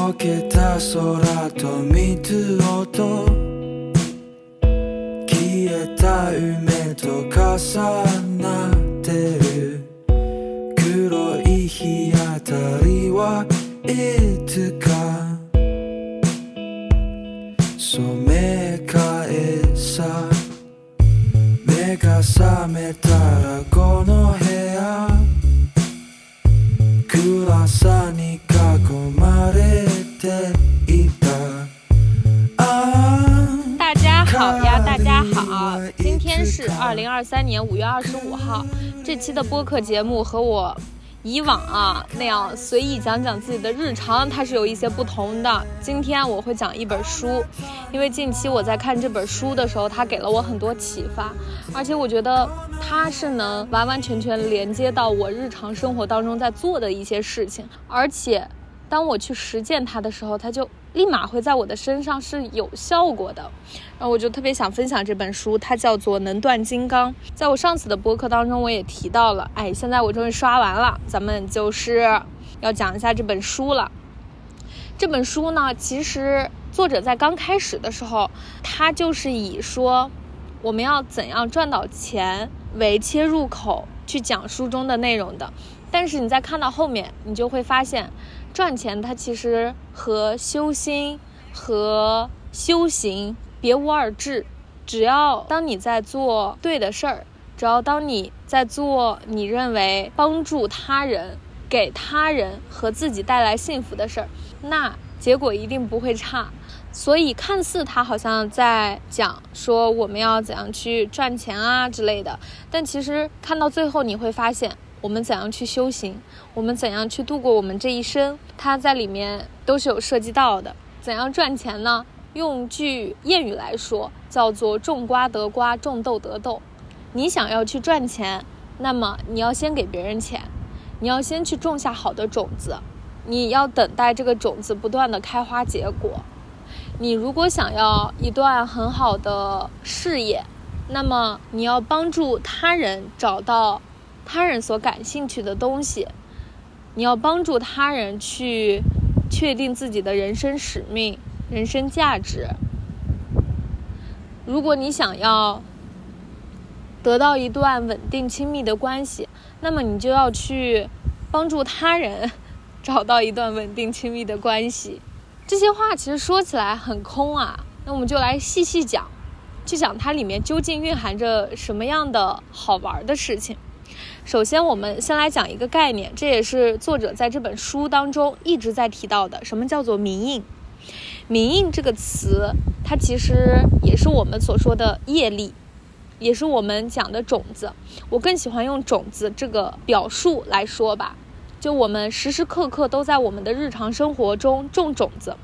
溶けた空と水音。消えた夢と重なってる。黒い日当たりはいつか。染め替えさ。目が覚めたらこの好，今天是二零二三年五月二十五号，这期的播客节目和我以往啊那样随意讲讲自己的日常，它是有一些不同的。今天我会讲一本书，因为近期我在看这本书的时候，它给了我很多启发，而且我觉得它是能完完全全连接到我日常生活当中在做的一些事情，而且当我去实践它的时候，它就立马会在我的身上是有效果的。然后我就特别想分享这本书，它叫做《能断金刚》。在我上次的播客当中，我也提到了。哎，现在我终于刷完了，咱们就是要讲一下这本书了。这本书呢，其实作者在刚开始的时候，他就是以说我们要怎样赚到钱为切入口去讲书中的内容的。但是你在看到后面，你就会发现，赚钱它其实和修心和修行别无二致。只要当你在做对的事儿，只要当你在做你认为帮助他人、给他人和自己带来幸福的事儿，那结果一定不会差。所以看似他好像在讲说我们要怎样去赚钱啊之类的，但其实看到最后你会发现，我们怎样去修行，我们怎样去度过我们这一生，它在里面都是有涉及到的。怎样赚钱呢？用句谚语来说，叫做“种瓜得瓜，种豆得豆”。你想要去赚钱，那么你要先给别人钱，你要先去种下好的种子，你要等待这个种子不断的开花结果。你如果想要一段很好的事业，那么你要帮助他人找到他人所感兴趣的东西，你要帮助他人去确定自己的人生使命、人生价值。如果你想要得到一段稳定亲密的关系，那么你就要去帮助他人找到一段稳定亲密的关系。这些话其实说起来很空啊，那我们就来细细讲，去讲它里面究竟蕴含着什么样的好玩的事情。首先，我们先来讲一个概念，这也是作者在这本书当中一直在提到的，什么叫做名印？名印这个词，它其实也是我们所说的业力，也是我们讲的种子。我更喜欢用种子这个表述来说吧。就我们时时刻刻都在我们的日常生活中种种子，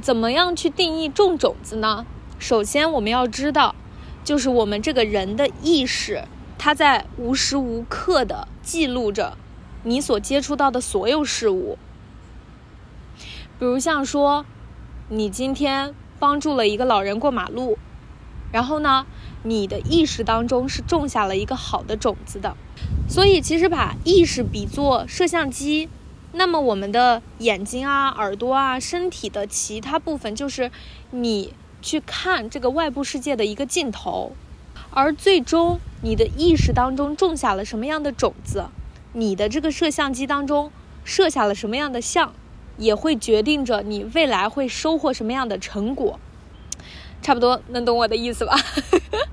怎么样去定义种种子呢？首先我们要知道，就是我们这个人的意识，它在无时无刻的记录着你所接触到的所有事物。比如像说，你今天帮助了一个老人过马路，然后呢，你的意识当中是种下了一个好的种子的。所以，其实把意识比作摄像机，那么我们的眼睛啊、耳朵啊、身体的其他部分，就是你去看这个外部世界的一个镜头。而最终，你的意识当中种下了什么样的种子，你的这个摄像机当中摄下了什么样的像，也会决定着你未来会收获什么样的成果。差不多能懂我的意思吧？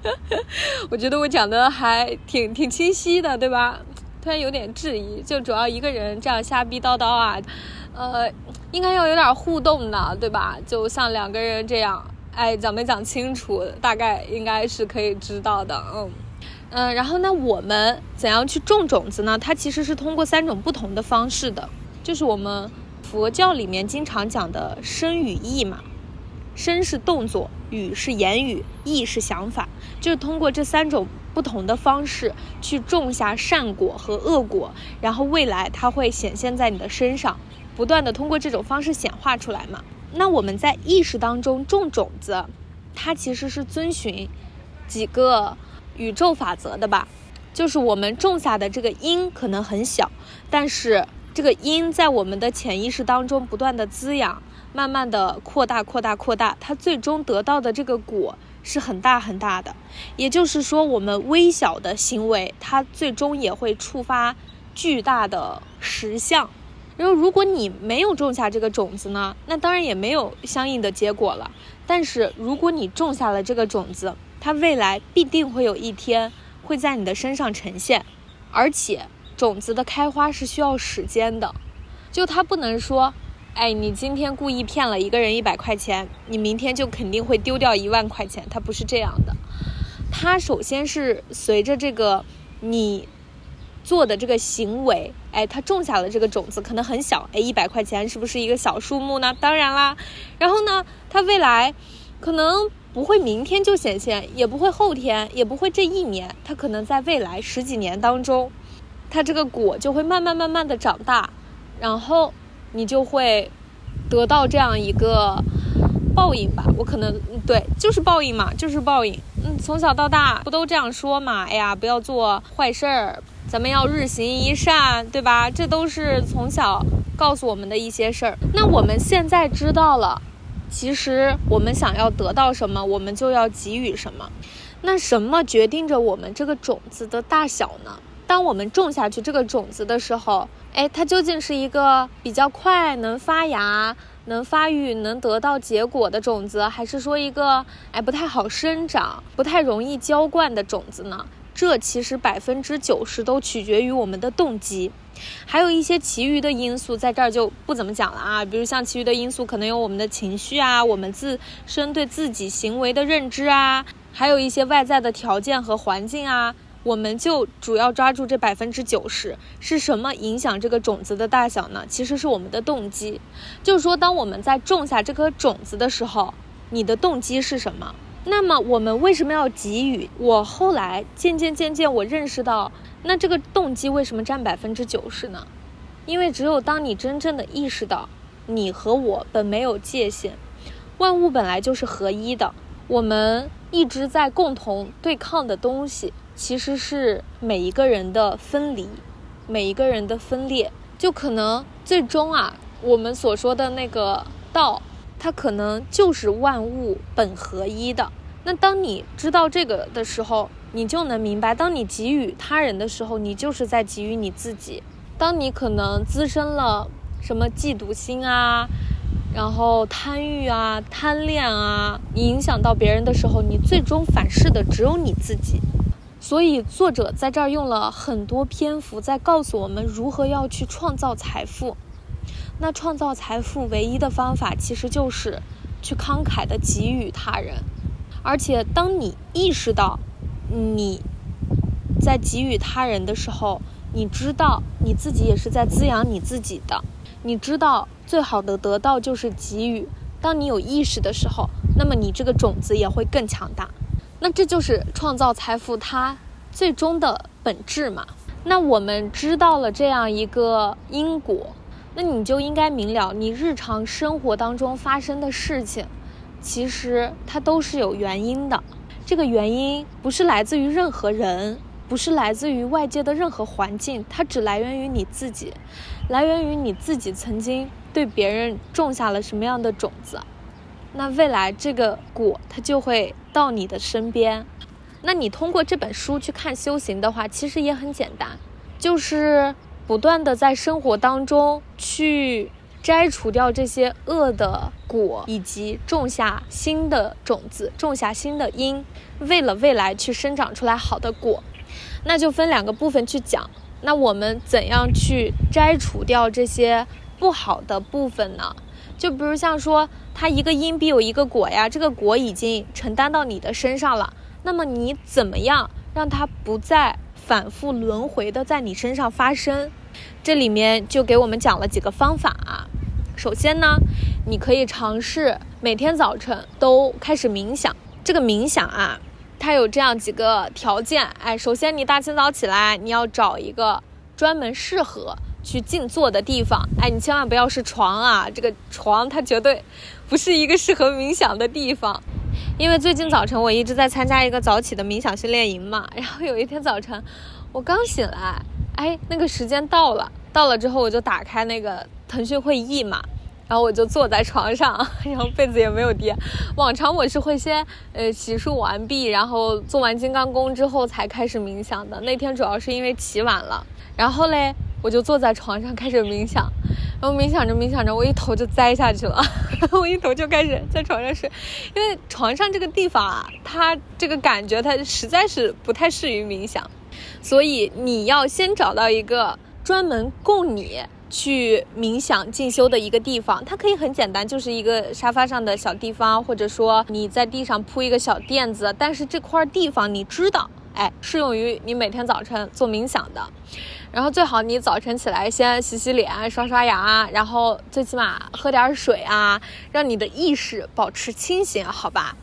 我觉得我讲的还挺挺清晰的，对吧？突然有点质疑，就主要一个人这样瞎逼叨叨啊，呃，应该要有点互动的，对吧？就像两个人这样，哎，讲没讲清楚，大概应该是可以知道的，嗯嗯。然后呢，我们怎样去种种子呢？它其实是通过三种不同的方式的，就是我们佛教里面经常讲的身语意嘛。身是动作，语是言语，意是想法，就是通过这三种不同的方式去种下善果和恶果，然后未来它会显现在你的身上，不断的通过这种方式显化出来嘛。那我们在意识当中种种子，它其实是遵循几个宇宙法则的吧？就是我们种下的这个因可能很小，但是这个因在我们的潜意识当中不断的滋养，慢慢的扩大、扩大、扩大，它最终得到的这个果是很大很大的。也就是说，我们微小的行为，它最终也会触发巨大的实相。然后，如果你没有种下这个种子呢，那当然也没有相应的结果了。但是，如果你种下了这个种子，它未来必定会有一天会在你的身上呈现。而且，种子的开花是需要时间的，就它不能说，哎，你今天故意骗了一个人一百块钱，你明天就肯定会丢掉一万块钱。它不是这样的，它首先是随着这个你。做的这个行为，哎，他种下了这个种子，可能很小，哎，一百块钱是不是一个小数目呢？当然啦。然后呢，他未来可能不会明天就显现，也不会后天，也不会这一年，他可能在未来十几年当中，他这个果就会慢慢慢慢的长大，然后你就会得到这样一个报应吧。我可能对，就是报应嘛，就是报应。嗯，从小到大不都这样说嘛？哎呀，不要做坏事儿。咱们要日行一善，对吧？这都是从小告诉我们的一些事儿。那我们现在知道了，其实我们想要得到什么，我们就要给予什么。那什么决定着我们这个种子的大小呢？当我们种下去这个种子的时候，哎，它究竟是一个比较快能发芽、能发育、能得到结果的种子，还是说一个哎不太好生长、不太容易浇灌的种子呢？这其实百分之九十都取决于我们的动机，还有一些其余的因素在这儿就不怎么讲了啊。比如像其余的因素，可能有我们的情绪啊，我们自身对自己行为的认知啊，还有一些外在的条件和环境啊。我们就主要抓住这百分之九十，是什么影响这个种子的大小呢？其实是我们的动机。就是说，当我们在种下这颗种子的时候，你的动机是什么？那么我们为什么要给予？我后来渐渐渐渐，我认识到，那这个动机为什么占百分之九十呢？因为只有当你真正的意识到，你和我本没有界限，万物本来就是合一的，我们一直在共同对抗的东西，其实是每一个人的分离，每一个人的分裂，就可能最终啊，我们所说的那个道。它可能就是万物本合一的。那当你知道这个的时候，你就能明白，当你给予他人的时候，你就是在给予你自己。当你可能滋生了什么嫉妒心啊，然后贪欲啊、贪恋啊，影响到别人的时候，你最终反噬的只有你自己。所以作者在这儿用了很多篇幅在告诉我们如何要去创造财富。那创造财富唯一的方法，其实就是去慷慨的给予他人。而且，当你意识到你在给予他人的时候，你知道你自己也是在滋养你自己的。你知道最好的得到就是给予。当你有意识的时候，那么你这个种子也会更强大。那这就是创造财富它最终的本质嘛？那我们知道了这样一个因果。那你就应该明了，你日常生活当中发生的事情，其实它都是有原因的。这个原因不是来自于任何人，不是来自于外界的任何环境，它只来源于你自己，来源于你自己曾经对别人种下了什么样的种子。那未来这个果，它就会到你的身边。那你通过这本书去看修行的话，其实也很简单，就是。不断的在生活当中去摘除掉这些恶的果，以及种下新的种子，种下新的因，为了未来去生长出来好的果，那就分两个部分去讲。那我们怎样去摘除掉这些不好的部分呢？就比如像说，它一个因必有一个果呀，这个果已经承担到你的身上了，那么你怎么样让它不再？反复轮回的在你身上发生，这里面就给我们讲了几个方法啊。首先呢，你可以尝试每天早晨都开始冥想。这个冥想啊，它有这样几个条件。哎，首先你大清早起来，你要找一个专门适合去静坐的地方。哎，你千万不要是床啊，这个床它绝对不是一个适合冥想的地方。因为最近早晨我一直在参加一个早起的冥想训练营嘛，然后有一天早晨，我刚醒来，哎，那个时间到了。到了之后，我就打开那个腾讯会议嘛，然后我就坐在床上，然后被子也没有叠。往常我是会先呃洗漱完毕，然后做完金刚功之后才开始冥想的。那天主要是因为起晚了，然后嘞我就坐在床上开始冥想，然后冥想着冥想着，我一头就栽下去了，我一头就开始在床上睡，因为床上这个地方啊，它这个感觉它实在是不太适于冥想，所以你要先找到一个。专门供你去冥想进修的一个地方，它可以很简单，就是一个沙发上的小地方，或者说你在地上铺一个小垫子。但是这块地方你知道，哎，适用于你每天早晨做冥想的。然后最好你早晨起来先洗洗脸、刷刷牙，然后最起码喝点水啊，让你的意识保持清醒，好吧？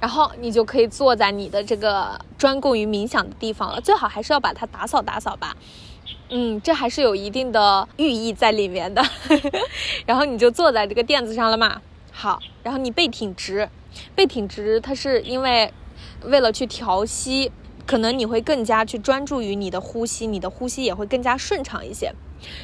然后你就可以坐在你的这个专供于冥想的地方了。最好还是要把它打扫打扫吧。嗯，这还是有一定的寓意在里面的。然后你就坐在这个垫子上了嘛。好，然后你背挺直，背挺直，它是因为为了去调息，可能你会更加去专注于你的呼吸，你的呼吸也会更加顺畅一些。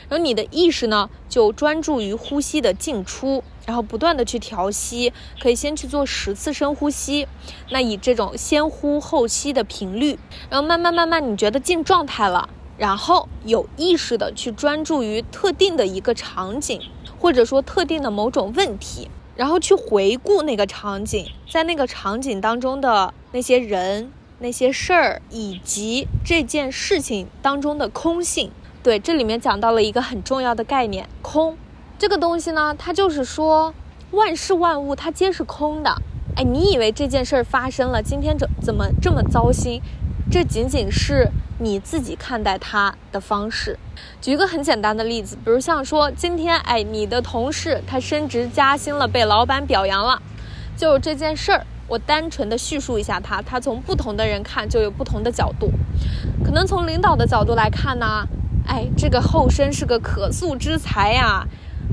然后你的意识呢，就专注于呼吸的进出，然后不断的去调息，可以先去做十次深呼吸，那以这种先呼后吸的频率，然后慢慢慢慢，你觉得进状态了。然后有意识的去专注于特定的一个场景，或者说特定的某种问题，然后去回顾那个场景，在那个场景当中的那些人、那些事儿，以及这件事情当中的空性。对，这里面讲到了一个很重要的概念——空。这个东西呢，它就是说，万事万物它皆是空的。哎，你以为这件事儿发生了，今天怎怎么这么糟心？这仅仅是你自己看待它的方式。举一个很简单的例子，比如像说今天，哎，你的同事他升职加薪了，被老板表扬了，就这件事儿，我单纯的叙述一下他，他从不同的人看就有不同的角度。可能从领导的角度来看呢，哎，这个后生是个可塑之才呀，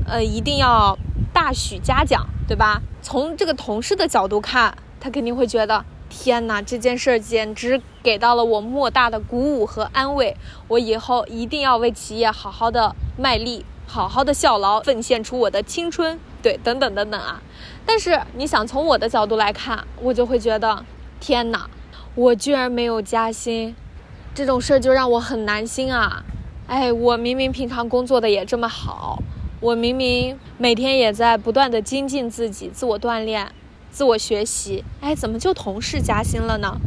呃，一定要大许嘉奖，对吧？从这个同事的角度看，他肯定会觉得。天哪，这件事儿简直给到了我莫大的鼓舞和安慰。我以后一定要为企业好好的卖力，好好的效劳，奉献出我的青春。对，等等等等啊！但是你想从我的角度来看，我就会觉得，天哪，我居然没有加薪，这种事儿就让我很难心啊！哎，我明明平常工作的也这么好，我明明每天也在不断的精进自己，自我锻炼。自我学习，哎，怎么就同事加薪了呢？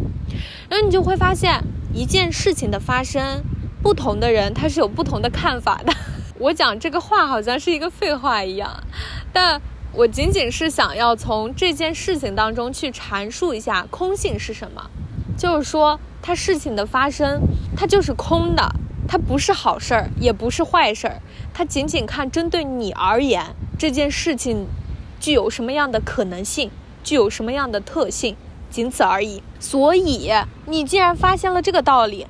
然后你就会发现一件事情的发生，不同的人他是有不同的看法的。我讲这个话好像是一个废话一样，但我仅仅是想要从这件事情当中去阐述一下空性是什么，就是说它事情的发生，它就是空的，它不是好事儿，也不是坏事儿，它仅仅看针对你而言这件事情具有什么样的可能性。具有什么样的特性，仅此而已。所以，你既然发现了这个道理，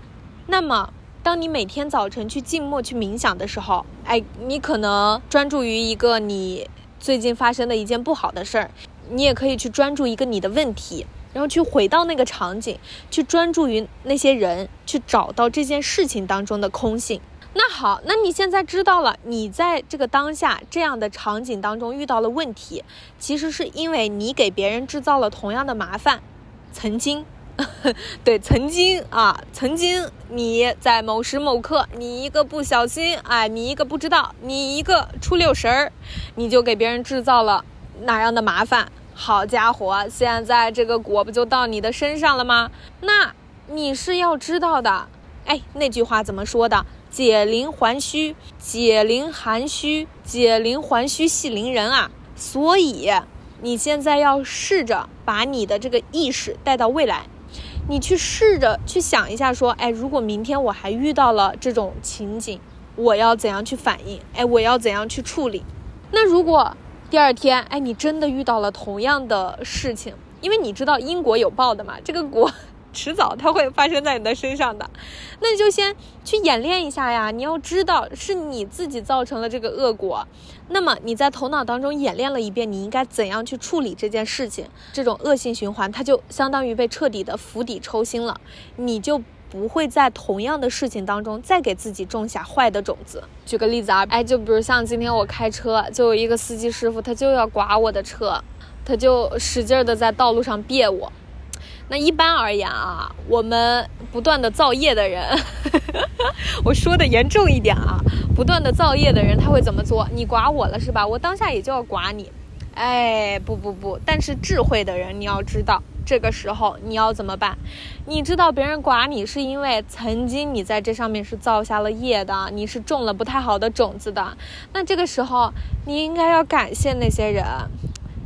那么，当你每天早晨去静默、去冥想的时候，哎，你可能专注于一个你最近发生的一件不好的事儿，你也可以去专注一个你的问题，然后去回到那个场景，去专注于那些人，去找到这件事情当中的空性。那好，那你现在知道了，你在这个当下这样的场景当中遇到了问题，其实是因为你给别人制造了同样的麻烦。曾经，对，曾经啊，曾经你在某时某刻，你一个不小心，哎，你一个不知道，你一个出溜神儿，你就给别人制造了哪样的麻烦？好家伙，现在这个果不就到你的身上了吗？那你是要知道的，哎，那句话怎么说的？解铃还须解铃还须解铃还须系铃人啊！所以你现在要试着把你的这个意识带到未来，你去试着去想一下，说，哎，如果明天我还遇到了这种情景，我要怎样去反应？哎，我要怎样去处理？那如果第二天，哎，你真的遇到了同样的事情，因为你知道因果有报的嘛，这个果。迟早它会发生在你的身上的，那你就先去演练一下呀。你要知道是你自己造成了这个恶果，那么你在头脑当中演练了一遍，你应该怎样去处理这件事情？这种恶性循环它就相当于被彻底的釜底抽薪了，你就不会在同样的事情当中再给自己种下坏的种子。举个例子啊，哎，就比如像今天我开车，就有一个司机师傅，他就要刮我的车，他就使劲的在道路上别我。那一般而言啊，我们不断的造业的人，我说的严重一点啊，不断的造业的人他会怎么做？你剐我了是吧？我当下也就要剐你。哎，不不不，但是智慧的人，你要知道，这个时候你要怎么办？你知道别人剐你是因为曾经你在这上面是造下了业的，你是种了不太好的种子的。那这个时候你应该要感谢那些人，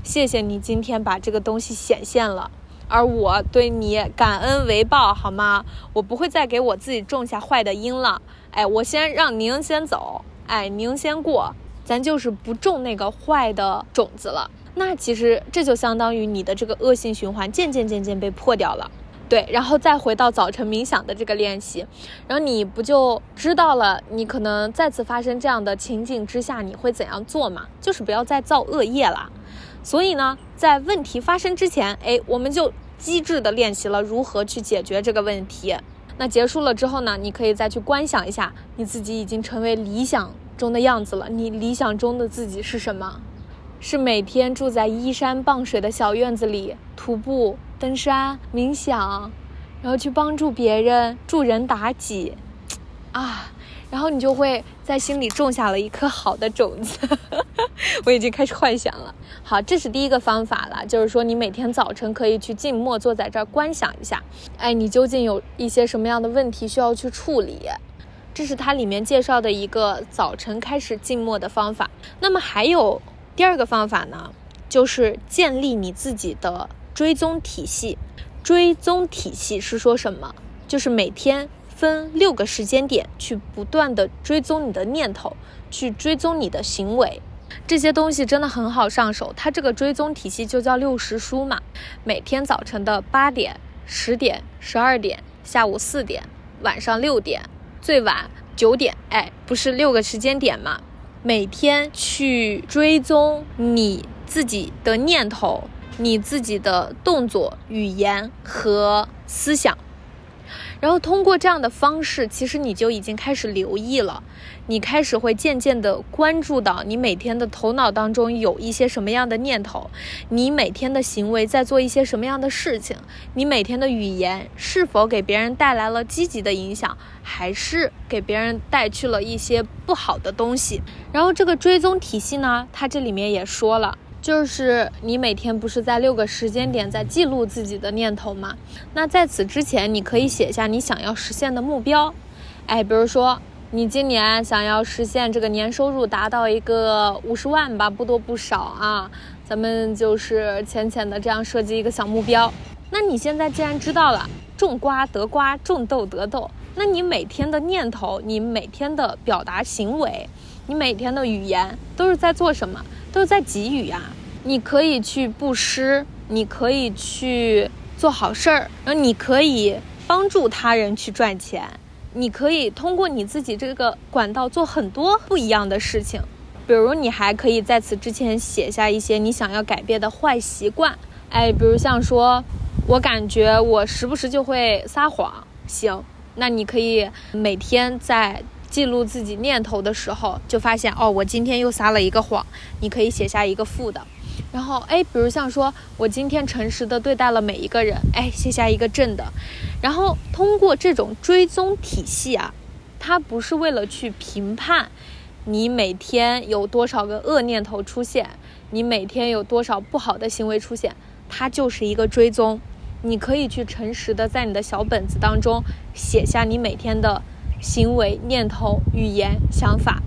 谢谢你今天把这个东西显现了，而我对你感恩为报，好吗？我不会再给我自己种下坏的因了。哎，我先让您先走，哎，您先过。咱就是不种那个坏的种子了，那其实这就相当于你的这个恶性循环渐渐渐渐被破掉了，对，然后再回到早晨冥想的这个练习，然后你不就知道了，你可能再次发生这样的情景之下，你会怎样做嘛？就是不要再造恶业了。所以呢，在问题发生之前，哎，我们就机智的练习了如何去解决这个问题。那结束了之后呢，你可以再去观想一下，你自己已经成为理想。中的样子了，你理想中的自己是什么？是每天住在依山傍水的小院子里，徒步、登山、冥想，然后去帮助别人，助人达己，啊，然后你就会在心里种下了一颗好的种子。我已经开始幻想了。好，这是第一个方法了，就是说你每天早晨可以去静默坐在这儿观想一下，哎，你究竟有一些什么样的问题需要去处理？这是它里面介绍的一个早晨开始静默的方法。那么还有第二个方法呢，就是建立你自己的追踪体系。追踪体系是说什么？就是每天分六个时间点去不断的追踪你的念头，去追踪你的行为。这些东西真的很好上手。它这个追踪体系就叫六十书嘛。每天早晨的八点、十点、十二点，下午四点，晚上六点。最晚九点，哎，不是六个时间点嘛？每天去追踪你自己的念头、你自己的动作、语言和思想。然后通过这样的方式，其实你就已经开始留意了，你开始会渐渐的关注到你每天的头脑当中有一些什么样的念头，你每天的行为在做一些什么样的事情，你每天的语言是否给别人带来了积极的影响，还是给别人带去了一些不好的东西。然后这个追踪体系呢，它这里面也说了。就是你每天不是在六个时间点在记录自己的念头吗？那在此之前，你可以写下你想要实现的目标。哎，比如说你今年想要实现这个年收入达到一个五十万吧，不多不少啊。咱们就是浅浅的这样设计一个小目标。那你现在既然知道了种瓜得瓜，种豆得豆，那你每天的念头，你每天的表达行为，你每天的语言都是在做什么？都是在给予呀，你可以去布施，你可以去做好事儿，然后你可以帮助他人去赚钱，你可以通过你自己这个管道做很多不一样的事情。比如你还可以在此之前写下一些你想要改变的坏习惯，哎，比如像说，我感觉我时不时就会撒谎，行，那你可以每天在。记录自己念头的时候，就发现哦，我今天又撒了一个谎。你可以写下一个负的，然后哎，比如像说我今天诚实的对待了每一个人，哎，写下一个正的。然后通过这种追踪体系啊，它不是为了去评判你每天有多少个恶念头出现，你每天有多少不好的行为出现，它就是一个追踪。你可以去诚实的在你的小本子当中写下你每天的。行为、念头、语言、想法，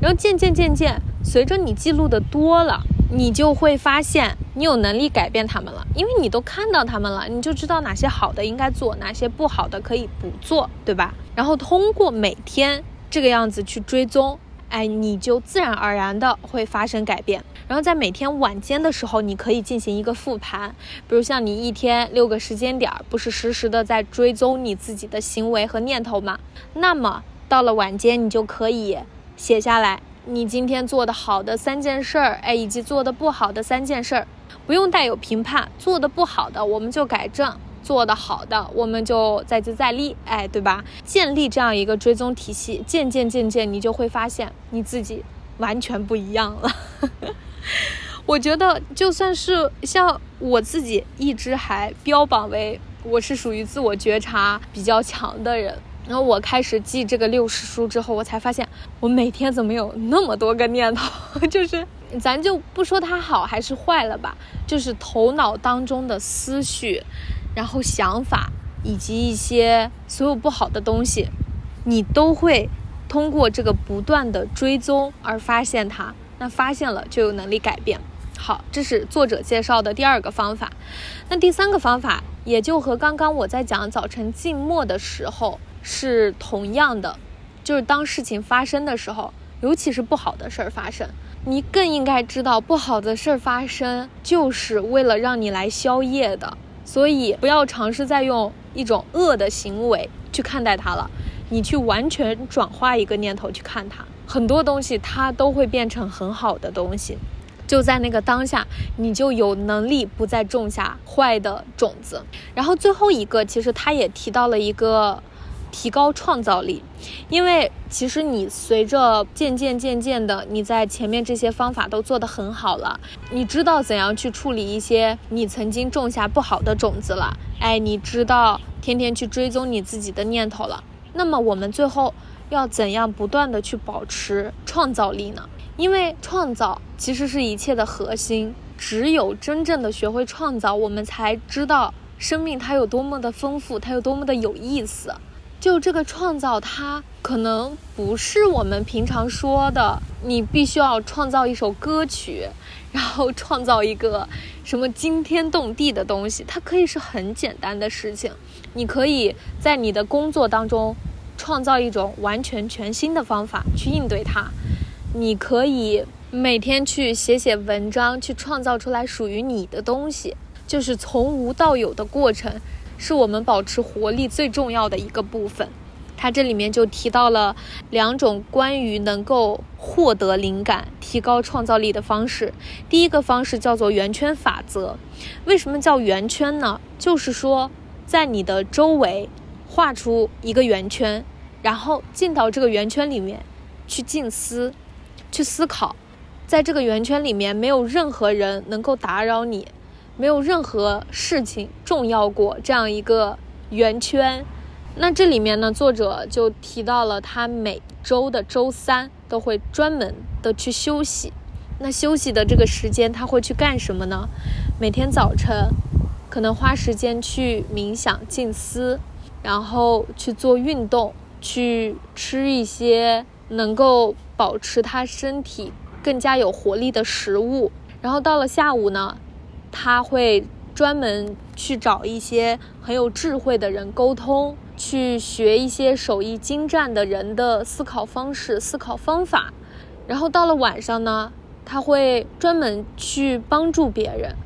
然后渐渐渐渐，随着你记录的多了，你就会发现你有能力改变他们了，因为你都看到他们了，你就知道哪些好的应该做，哪些不好的可以不做，对吧？然后通过每天这个样子去追踪。哎，你就自然而然的会发生改变。然后在每天晚间的时候，你可以进行一个复盘，比如像你一天六个时间点，不是实时的在追踪你自己的行为和念头吗？那么到了晚间，你就可以写下来你今天做的好的三件事儿，哎，以及做的不好的三件事儿，不用带有评判，做的不好的我们就改正，做得好的，我们就再接再厉，哎，对吧？建立这样一个追踪体系，渐渐渐渐，你就会发现你自己完全不一样了。我觉得，就算是像我自己，一直还标榜为我是属于自我觉察比较强的人。然后我开始记这个六十书之后，我才发现我每天怎么有那么多个念头，就是咱就不说它好还是坏了吧，就是头脑当中的思绪，然后想法以及一些所有不好的东西，你都会通过这个不断的追踪而发现它。那发现了就有能力改变。好，这是作者介绍的第二个方法。那第三个方法也就和刚刚我在讲早晨静默的时候。是同样的，就是当事情发生的时候，尤其是不好的事儿发生，你更应该知道，不好的事儿发生就是为了让你来消业的。所以不要尝试再用一种恶的行为去看待它了，你去完全转化一个念头去看它，很多东西它都会变成很好的东西。就在那个当下，你就有能力不再种下坏的种子。然后最后一个，其实他也提到了一个。提高创造力，因为其实你随着渐渐渐渐的，你在前面这些方法都做得很好了，你知道怎样去处理一些你曾经种下不好的种子了，哎，你知道天天去追踪你自己的念头了。那么我们最后要怎样不断的去保持创造力呢？因为创造其实是一切的核心，只有真正的学会创造，我们才知道生命它有多么的丰富，它有多么的有意思。就这个创造，它可能不是我们平常说的，你必须要创造一首歌曲，然后创造一个什么惊天动地的东西。它可以是很简单的事情，你可以在你的工作当中创造一种完全全新的方法去应对它。你可以每天去写写文章，去创造出来属于你的东西，就是从无到有的过程。是我们保持活力最重要的一个部分。它这里面就提到了两种关于能够获得灵感、提高创造力的方式。第一个方式叫做圆圈法则。为什么叫圆圈呢？就是说，在你的周围画出一个圆圈，然后进到这个圆圈里面去静思、去思考。在这个圆圈里面，没有任何人能够打扰你。没有任何事情重要过这样一个圆圈。那这里面呢，作者就提到了他每周的周三都会专门的去休息。那休息的这个时间，他会去干什么呢？每天早晨可能花时间去冥想静思，然后去做运动，去吃一些能够保持他身体更加有活力的食物。然后到了下午呢？他会专门去找一些很有智慧的人沟通，去学一些手艺精湛的人的思考方式、思考方法。然后到了晚上呢，他会专门去帮助别人，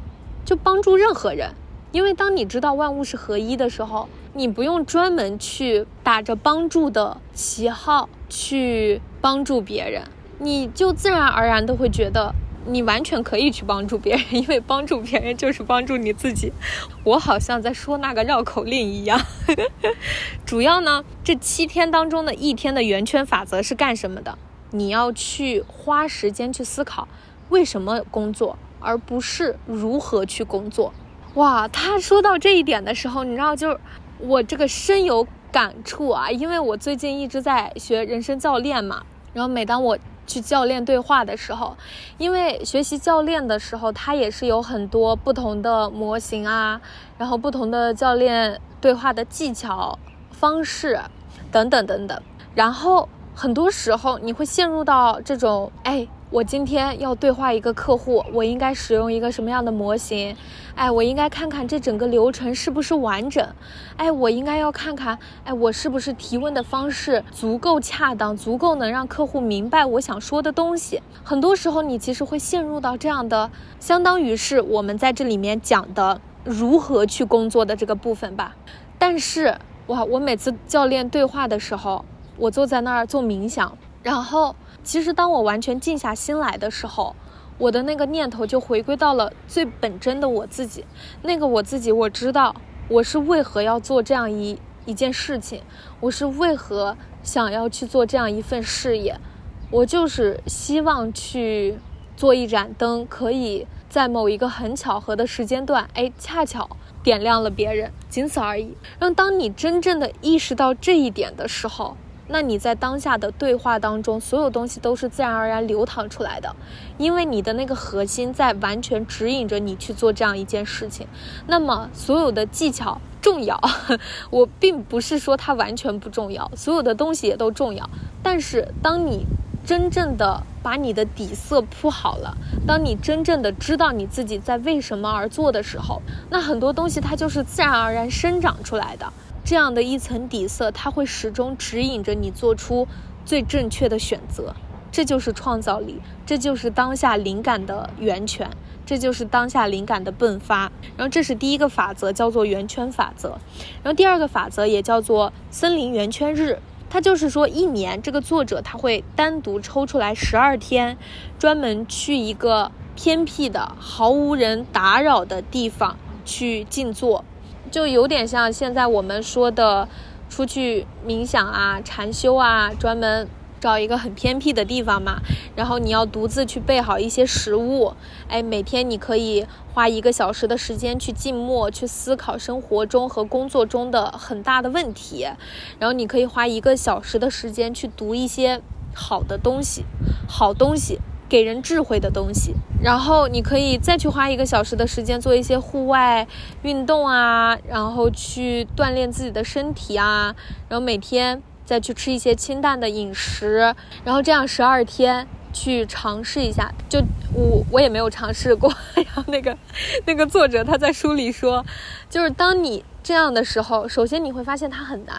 就帮助任何人。因为当你知道万物是合一的时候，你不用专门去打着帮助的旗号去帮助别人，你就自然而然的会觉得。你完全可以去帮助别人，因为帮助别人就是帮助你自己。我好像在说那个绕口令一样。主要呢，这七天当中的一天的圆圈法则是干什么的？你要去花时间去思考为什么工作，而不是如何去工作。哇，他说到这一点的时候，你知道，就是我这个深有感触啊，因为我最近一直在学人生教练嘛，然后每当我。去教练对话的时候，因为学习教练的时候，他也是有很多不同的模型啊，然后不同的教练对话的技巧、方式等等等等，然后很多时候你会陷入到这种哎。我今天要对话一个客户，我应该使用一个什么样的模型？哎，我应该看看这整个流程是不是完整？哎，我应该要看看，哎，我是不是提问的方式足够恰当，足够能让客户明白我想说的东西？很多时候，你其实会陷入到这样的，相当于是我们在这里面讲的如何去工作的这个部分吧。但是，哇，我每次教练对话的时候，我坐在那儿做冥想，然后。其实，当我完全静下心来的时候，我的那个念头就回归到了最本真的我自己。那个我自己，我知道我是为何要做这样一一件事情？我是为何想要去做这样一份事业？我就是希望去做一盏灯，可以在某一个很巧合的时间段，哎，恰巧点亮了别人，仅此而已。让当你真正的意识到这一点的时候，那你在当下的对话当中，所有东西都是自然而然流淌出来的，因为你的那个核心在完全指引着你去做这样一件事情。那么所有的技巧重要，我并不是说它完全不重要，所有的东西也都重要。但是当你真正的把你的底色铺好了，当你真正的知道你自己在为什么而做的时候，那很多东西它就是自然而然生长出来的。这样的一层底色，它会始终指引着你做出最正确的选择。这就是创造力，这就是当下灵感的源泉，这就是当下灵感的迸发。然后这是第一个法则，叫做圆圈法则。然后第二个法则也叫做森林圆圈日，它就是说一年这个作者他会单独抽出来十二天，专门去一个偏僻的、毫无人打扰的地方去静坐。就有点像现在我们说的，出去冥想啊、禅修啊，专门找一个很偏僻的地方嘛。然后你要独自去备好一些食物，哎，每天你可以花一个小时的时间去静默，去思考生活中和工作中的很大的问题。然后你可以花一个小时的时间去读一些好的东西，好东西。给人智慧的东西，然后你可以再去花一个小时的时间做一些户外运动啊，然后去锻炼自己的身体啊，然后每天再去吃一些清淡的饮食，然后这样十二天去尝试一下。就我我也没有尝试过，然后那个那个作者他在书里说，就是当你这样的时候，首先你会发现它很难，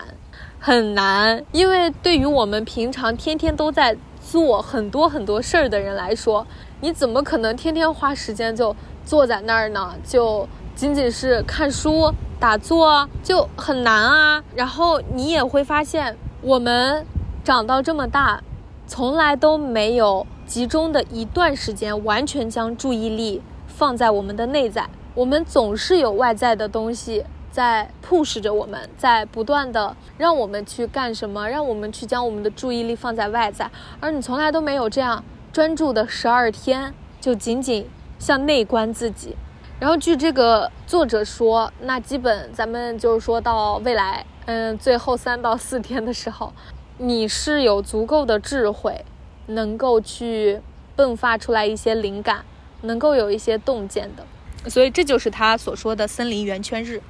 很难，因为对于我们平常天天都在。做很多很多事儿的人来说，你怎么可能天天花时间就坐在那儿呢？就仅仅是看书、打坐就很难啊。然后你也会发现，我们长到这么大，从来都没有集中的一段时间完全将注意力放在我们的内在。我们总是有外在的东西。在 push 着我们，在不断的让我们去干什么，让我们去将我们的注意力放在外在，而你从来都没有这样专注的十二天，就仅仅向内观自己。然后据这个作者说，那基本咱们就是说到未来，嗯，最后三到四天的时候，你是有足够的智慧，能够去迸发出来一些灵感，能够有一些洞见的。所以这就是他所说的森林圆圈日。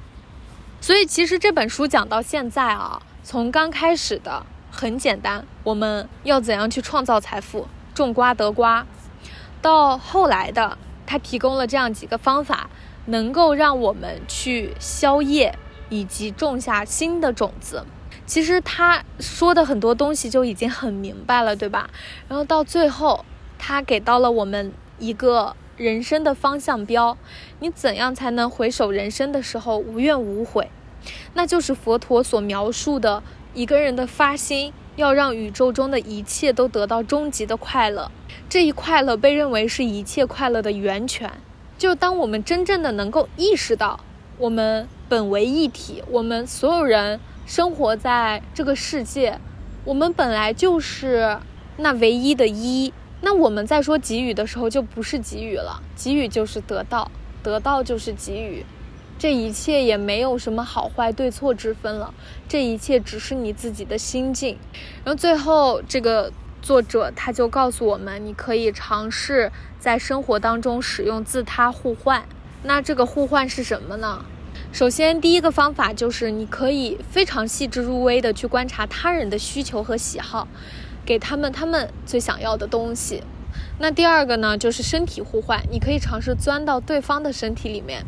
所以，其实这本书讲到现在啊，从刚开始的很简单，我们要怎样去创造财富，种瓜得瓜，到后来的，他提供了这样几个方法，能够让我们去消业以及种下新的种子。其实他说的很多东西就已经很明白了，对吧？然后到最后，他给到了我们一个。人生的方向标，你怎样才能回首人生的时候无怨无悔？那就是佛陀所描述的一个人的发心，要让宇宙中的一切都得到终极的快乐。这一快乐被认为是一切快乐的源泉。就当我们真正的能够意识到，我们本为一体，我们所有人生活在这个世界，我们本来就是那唯一的一。那我们在说给予的时候，就不是给予了，给予就是得到，得到就是给予，这一切也没有什么好坏对错之分了，这一切只是你自己的心境。然后最后这个作者他就告诉我们，你可以尝试在生活当中使用自他互换。那这个互换是什么呢？首先第一个方法就是你可以非常细致入微的去观察他人的需求和喜好。给他们他们最想要的东西。那第二个呢，就是身体互换。你可以尝试钻到对方的身体里面，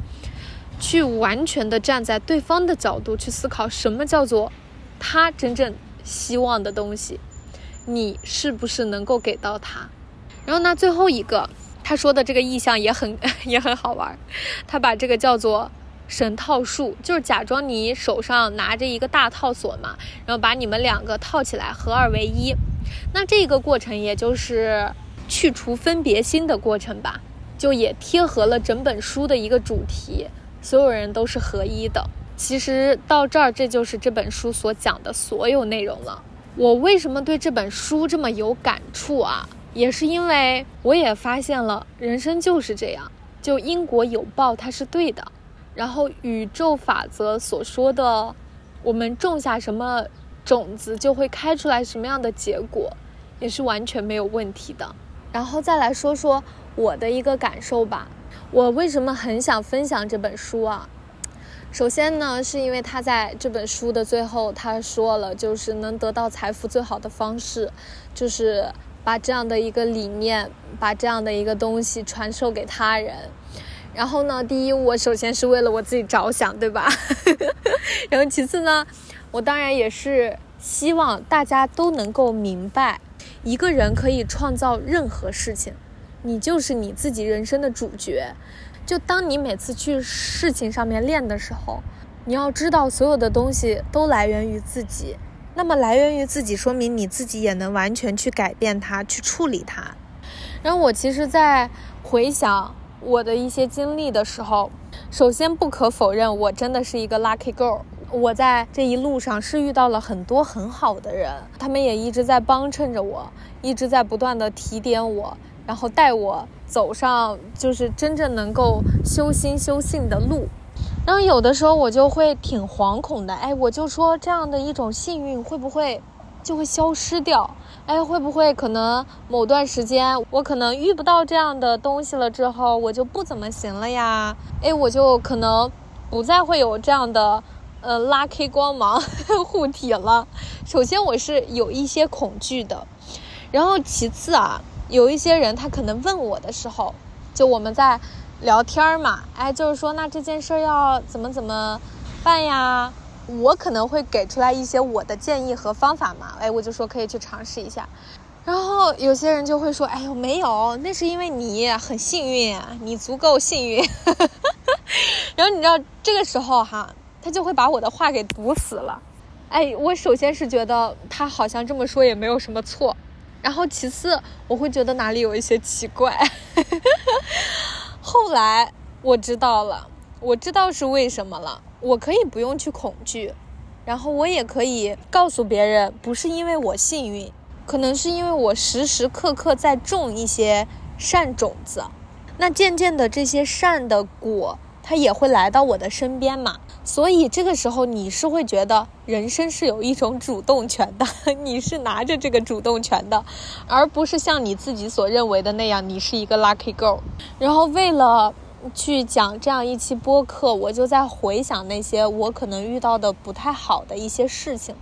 去完全的站在对方的角度去思考，什么叫做他真正希望的东西，你是不是能够给到他？然后呢，最后一个他说的这个意象也很 也很好玩，他把这个叫做绳套术，就是假装你手上拿着一个大套索嘛，然后把你们两个套起来，合二为一。那这个过程也就是去除分别心的过程吧，就也贴合了整本书的一个主题，所有人都是合一的。其实到这儿，这就是这本书所讲的所有内容了。我为什么对这本书这么有感触啊？也是因为我也发现了，人生就是这样，就因果有报，它是对的。然后宇宙法则所说的，我们种下什么种子，就会开出来什么样的结果，也是完全没有问题的。然后再来说说我的一个感受吧。我为什么很想分享这本书啊？首先呢，是因为他在这本书的最后，他说了，就是能得到财富最好的方式，就是把这样的一个理念，把这样的一个东西传授给他人。然后呢，第一，我首先是为了我自己着想，对吧？然后其次呢，我当然也是希望大家都能够明白，一个人可以创造任何事情，你就是你自己人生的主角。就当你每次去事情上面练的时候，你要知道所有的东西都来源于自己。那么来源于自己，说明你自己也能完全去改变它，去处理它。然后我其实，在回想我的一些经历的时候，首先不可否认，我真的是一个 lucky girl。我在这一路上是遇到了很多很好的人，他们也一直在帮衬着我，一直在不断的提点我。然后带我走上就是真正能够修心修性的路，然后有的时候我就会挺惶恐的，哎，我就说这样的一种幸运会不会就会消失掉？哎，会不会可能某段时间我可能遇不到这样的东西了之后，我就不怎么行了呀？哎，我就可能不再会有这样的呃 lucky 光芒 护体了。首先我是有一些恐惧的，然后其次啊。有一些人，他可能问我的时候，就我们在聊天嘛，哎，就是说那这件事要怎么怎么办呀？我可能会给出来一些我的建议和方法嘛，哎，我就说可以去尝试一下。然后有些人就会说，哎呦，没有，那是因为你很幸运，你足够幸运。然后你知道这个时候哈，他就会把我的话给堵死了。哎，我首先是觉得他好像这么说也没有什么错。然后其次，我会觉得哪里有一些奇怪。后来我知道了，我知道是为什么了。我可以不用去恐惧，然后我也可以告诉别人，不是因为我幸运，可能是因为我时时刻刻在种一些善种子。那渐渐的，这些善的果，它也会来到我的身边嘛。所以这个时候，你是会觉得人生是有一种主动权的，你是拿着这个主动权的，而不是像你自己所认为的那样，你是一个 lucky girl。然后为了去讲这样一期播客，我就在回想那些我可能遇到的不太好的一些事情。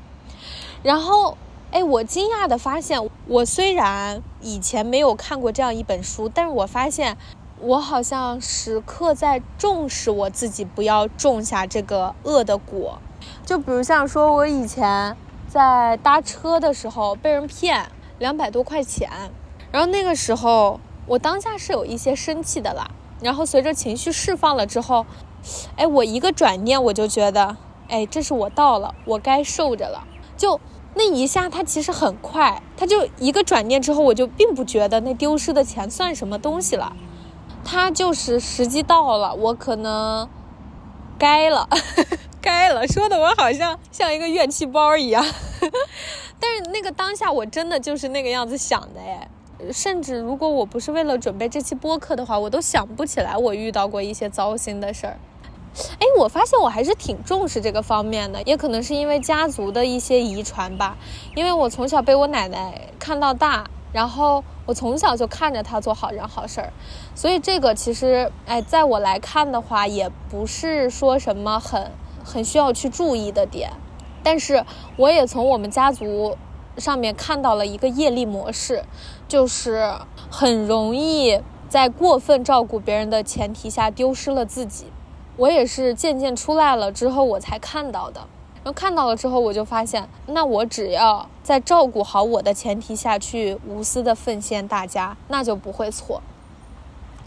然后，哎，我惊讶的发现，我虽然以前没有看过这样一本书，但是我发现。我好像时刻在重视我自己，不要种下这个恶的果。就比如像说，我以前在搭车的时候被人骗两百多块钱，然后那个时候我当下是有一些生气的啦。然后随着情绪释放了之后，哎，我一个转念我就觉得，哎，这是我到了，我该受着了。就那一下，它其实很快，它就一个转念之后，我就并不觉得那丢失的钱算什么东西了。他就是时机到了，我可能该了，该了，说的我好像像一个怨气包一样。但是那个当下，我真的就是那个样子想的哎。甚至如果我不是为了准备这期播客的话，我都想不起来我遇到过一些糟心的事儿。哎，我发现我还是挺重视这个方面的，也可能是因为家族的一些遗传吧。因为我从小被我奶奶看到大。然后我从小就看着他做好人好事儿，所以这个其实，哎，在我来看的话，也不是说什么很很需要去注意的点。但是我也从我们家族上面看到了一个业力模式，就是很容易在过分照顾别人的前提下丢失了自己。我也是渐渐出来了之后，我才看到的。然后看到了之后，我就发现，那我只要在照顾好我的前提下去无私的奉献大家，那就不会错。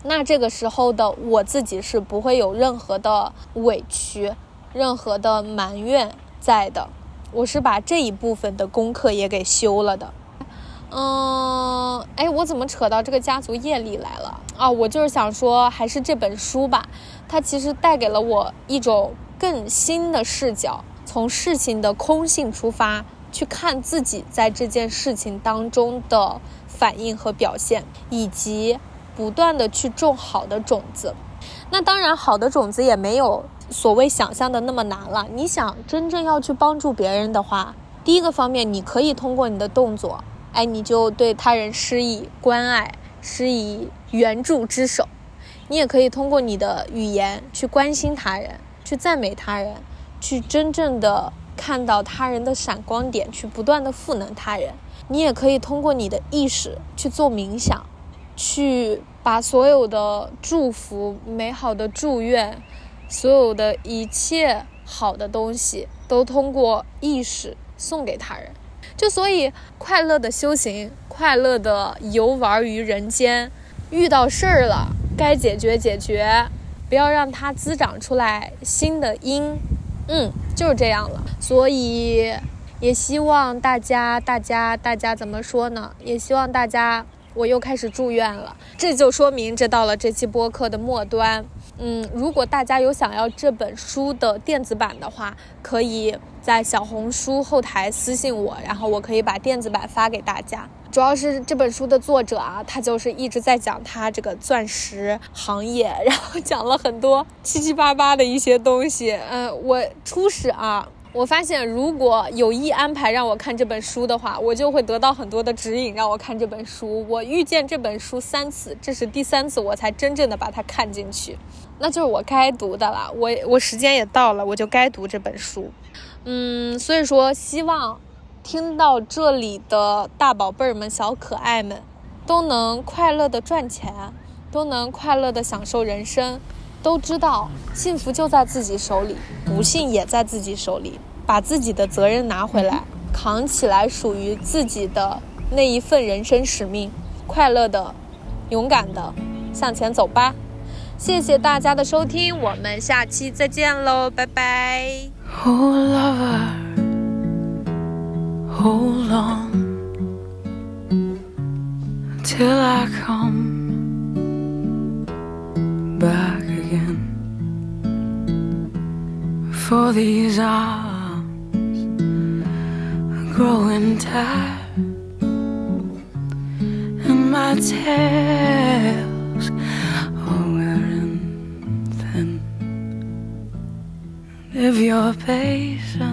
那这个时候的我自己是不会有任何的委屈、任何的埋怨在的。我是把这一部分的功课也给修了的。嗯，哎，我怎么扯到这个家族业力来了啊？我就是想说，还是这本书吧，它其实带给了我一种。更新的视角，从事情的空性出发，去看自己在这件事情当中的反应和表现，以及不断的去种好的种子。那当然，好的种子也没有所谓想象的那么难了。你想真正要去帮助别人的话，第一个方面，你可以通过你的动作，哎，你就对他人施以关爱，施以援助之手；你也可以通过你的语言去关心他人，去赞美他人，去真正的看到他人的闪光点，去不断的赋能他人。你也可以通过你的意识去做冥想，去。把所有的祝福、美好的祝愿，所有的一切好的东西，都通过意识送给他人。就所以，快乐的修行，快乐的游玩于人间。遇到事儿了，该解决解决，不要让它滋长出来新的因。嗯，就是这样了。所以，也希望大家，大家，大家怎么说呢？也希望大家。我又开始住院了，这就说明这到了这期播客的末端。嗯，如果大家有想要这本书的电子版的话，可以在小红书后台私信我，然后我可以把电子版发给大家。主要是这本书的作者啊，他就是一直在讲他这个钻石行业，然后讲了很多七七八八的一些东西。嗯，我初始啊。我发现，如果有意安排让我看这本书的话，我就会得到很多的指引，让我看这本书。我遇见这本书三次，这是第三次我才真正的把它看进去，那就是我该读的了。我我时间也到了，我就该读这本书。嗯，所以说，希望听到这里的大宝贝儿们、小可爱们，都能快乐的赚钱，都能快乐的享受人生。都知道幸福就在自己手里，不幸也在自己手里。把自己的责任拿回来，扛起来属于自己的那一份人生使命，快乐的、勇敢的向前走吧。谢谢大家的收听，我们下期再见喽，拜拜。for these arms are growing tired and my tails If you're patient,